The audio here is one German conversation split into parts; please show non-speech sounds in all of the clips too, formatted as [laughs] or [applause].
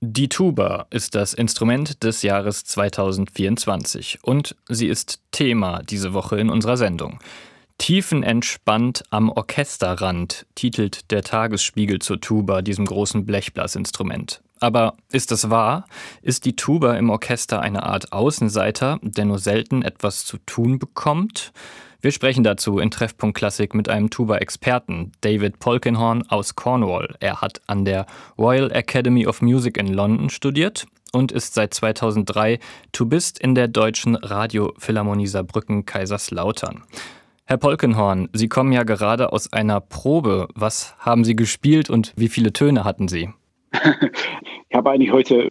Die Tuba ist das Instrument des Jahres 2024 und sie ist Thema diese Woche in unserer Sendung. Tiefenentspannt am Orchesterrand titelt der Tagesspiegel zur Tuba, diesem großen Blechblasinstrument. Aber ist es wahr? Ist die Tuba im Orchester eine Art Außenseiter, der nur selten etwas zu tun bekommt? Wir sprechen dazu in Treffpunkt Klassik mit einem Tuba-Experten, David Polkinhorn aus Cornwall. Er hat an der Royal Academy of Music in London studiert und ist seit 2003 Tubist in der Deutschen Radiophilharmonie Saarbrücken Kaiserslautern. Herr Polkenhorn, Sie kommen ja gerade aus einer Probe. Was haben Sie gespielt und wie viele Töne hatten Sie? ich habe eigentlich heute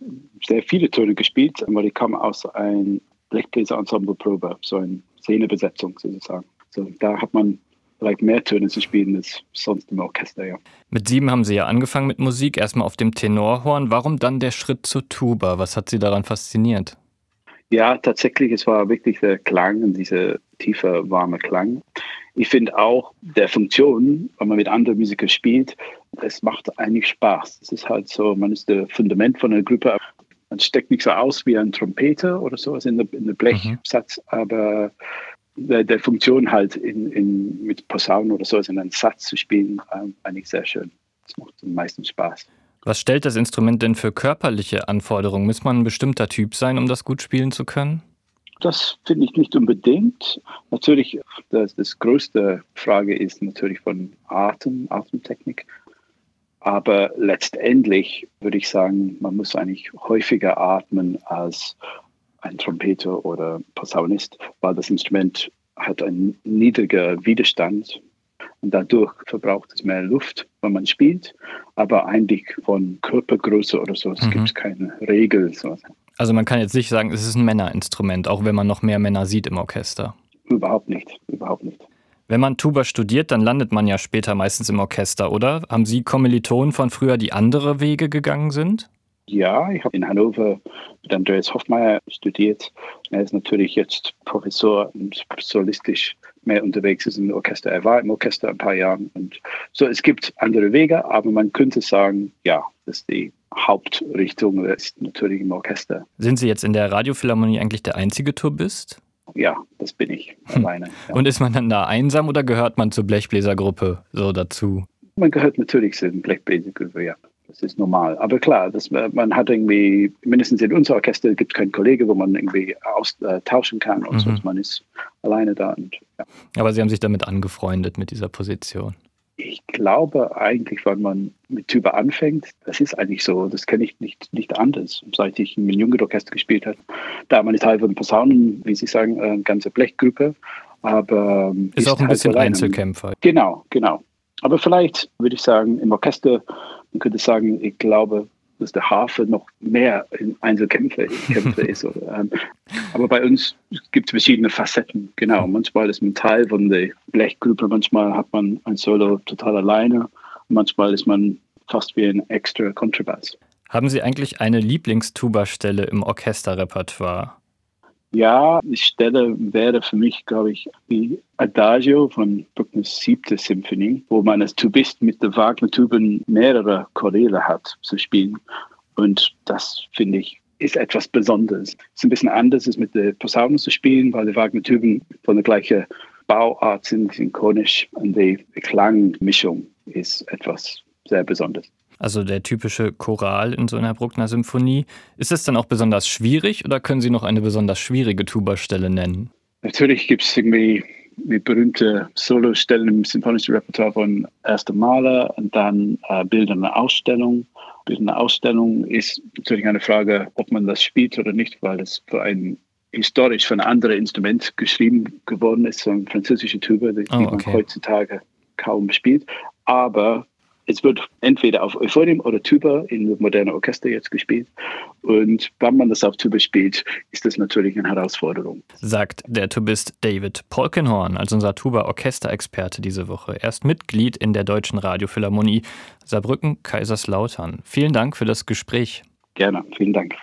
sehr viele Töne gespielt, weil ich komme aus einer Blechbläser-Ensemble-Probe, so eine Szenebesetzung sozusagen. So, da hat man vielleicht mehr Töne zu spielen als sonst im Orchester, ja. Mit sieben haben Sie ja angefangen mit Musik, erstmal auf dem Tenorhorn. Warum dann der Schritt zur Tuba? Was hat Sie daran fasziniert? Ja, tatsächlich, es war wirklich der Klang und dieser tiefe, warme Klang. Ich finde auch der Funktion, wenn man mit anderen Musikern spielt, es macht eigentlich Spaß. Es ist halt so, man ist das Fundament von einer Gruppe. Man steckt nicht so aus wie ein Trompeter oder sowas in der, in der Blechsatz, mhm. aber der, der, Funktion halt in, in, mit Posaunen oder sowas in einen Satz zu spielen, ähm, eigentlich sehr schön. Das macht am meisten Spaß. Was stellt das Instrument denn für körperliche Anforderungen? Muss man ein bestimmter Typ sein, um das gut spielen zu können? Das finde ich nicht unbedingt. Natürlich, das, das größte Frage ist natürlich von Atem, Atemtechnik. Aber letztendlich würde ich sagen, man muss eigentlich häufiger atmen als ein Trompeter oder Posaunist, weil das Instrument hat einen niedrigen Widerstand und dadurch verbraucht es mehr Luft, wenn man spielt. Aber eigentlich von Körpergröße oder so, es mhm. gibt keine Regel. Also man kann jetzt nicht sagen, es ist ein Männerinstrument, auch wenn man noch mehr Männer sieht im Orchester. Überhaupt nicht, überhaupt nicht. Wenn man Tuba studiert, dann landet man ja später meistens im Orchester, oder? Haben Sie Kommilitonen von früher, die andere Wege gegangen sind? Ja, ich habe in Hannover mit Andreas Hoffmeier studiert. Er ist natürlich jetzt Professor und solistisch mehr unterwegs ist im Orchester. Er war im Orchester ein paar Jahre. Und so, es gibt andere Wege, aber man könnte sagen, ja, dass die Hauptrichtung ist natürlich im Orchester. Sind Sie jetzt in der Radiophilharmonie eigentlich der einzige Turbist? Ja, das bin ich hm. alleine. Ja. Und ist man dann da einsam oder gehört man zur Blechbläsergruppe so dazu? Man gehört natürlich zur Blechbläsergruppe, ja. Das ist normal. Aber klar, das, man hat irgendwie, mindestens in unserem Orchester gibt es keinen Kollege, wo man irgendwie austauschen kann und mhm. so. Man ist alleine da. Und, ja. Aber Sie haben sich damit angefreundet mit dieser Position. Ich glaube eigentlich, wenn man mit Tuba anfängt, das ist eigentlich so, das kenne ich nicht, nicht anders. Seit ich im Jugendorchester gespielt habe, da man ist Teil von Posaunen, wie Sie sagen, eine ganze Blechgruppe. Aber ähm, ist, ist auch ein bisschen allein. Einzelkämpfer. Genau, genau. Aber vielleicht würde ich sagen, im Orchester, man könnte sagen, ich glaube, dass der Harfe noch mehr Einzelkämpfer [laughs] ist. Ähm, aber bei uns gibt es verschiedene Facetten. Genau, manchmal ist man Teil von der Blechgruppe, manchmal hat man ein Solo total alleine, manchmal ist man fast wie ein extra Kontrabass. Haben Sie eigentlich eine Lieblingstuba-Stelle im Orchesterrepertoire? Ja, die Stelle wäre für mich, glaube ich, die Adagio von Bruckners siebte Symphonie, wo man als Tubist mit der Wagner-Tuben mehrere Choräle hat zu spielen. Und das finde ich ist etwas Besonderes. Es ist ein bisschen anders, ist mit der Posaune zu spielen, weil die Wagner-Tuben von der gleichen Bauart sind, synchronisch und die Klangmischung ist etwas sehr Besonderes also der typische Choral in so einer Bruckner Symphonie. Ist es dann auch besonders schwierig oder können Sie noch eine besonders schwierige Tuba-Stelle nennen? Natürlich gibt es irgendwie die berühmte Solostellen im symphonischen Repertoire von Erster Maler und dann äh, bildende Ausstellung. Bildende Ausstellung ist natürlich eine Frage, ob man das spielt oder nicht, weil es für ein historisch für ein anderes Instrument geschrieben geworden ist, so eine französische Tuba, die, oh, okay. man heutzutage kaum spielt. Aber es wird entweder auf Euphonium oder Tuba in modernen Orchester jetzt gespielt. Und wenn man das auf Tuba spielt, ist das natürlich eine Herausforderung. Sagt der Tubist David Polkenhorn als unser Tuba-Orchesterexperte diese Woche. Er ist Mitglied in der Deutschen Radiophilharmonie Saarbrücken-Kaiserslautern. Vielen Dank für das Gespräch. Gerne, vielen Dank.